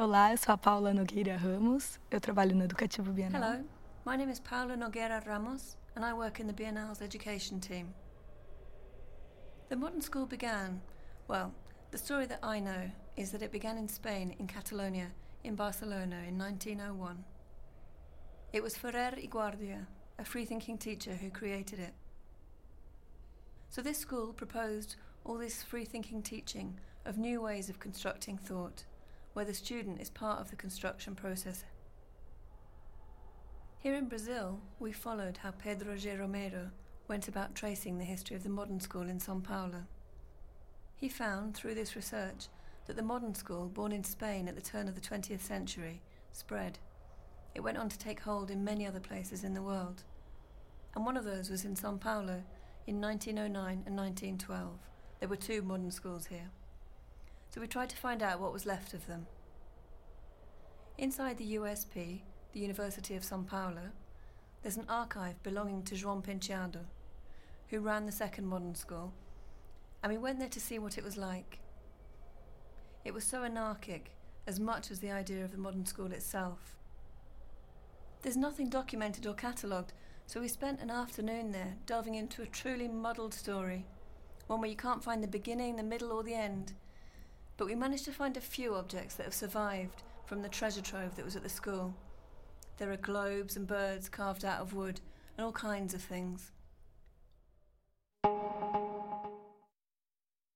Olá, eu sou a Paula Nogueira Ramos. Eu trabalho no Educativo Bienal. Hello, my name is Paula Nogueira Ramos, and I work in the Bienal's education team. The modern school began, well, the story that I know is that it began in Spain, in Catalonia, in Barcelona in 1901. It was Ferrer y Guardia, a free thinking teacher, who created it. So this school proposed all this free thinking teaching of new ways of constructing thought, where the student is part of the construction process. Here in Brazil, we followed how Pedro G. Romero went about tracing the history of the modern school in Sao Paulo. He found, through this research, that the modern school, born in Spain at the turn of the 20th century, spread. It went on to take hold in many other places in the world. And one of those was in Sao Paulo in 1909 and 1912. There were two modern schools here. So we tried to find out what was left of them. Inside the USP, the University of Sao Paulo, there's an archive belonging to João Penteado, who ran the second modern school, and we went there to see what it was like. It was so anarchic, as much as the idea of the modern school itself. There's nothing documented or catalogued, so we spent an afternoon there delving into a truly muddled story, one where you can't find the beginning, the middle, or the end. But we managed to find a few objects that have survived from the treasure trove that was at the school. There are globes and birds carved out of wood, and all kinds of things.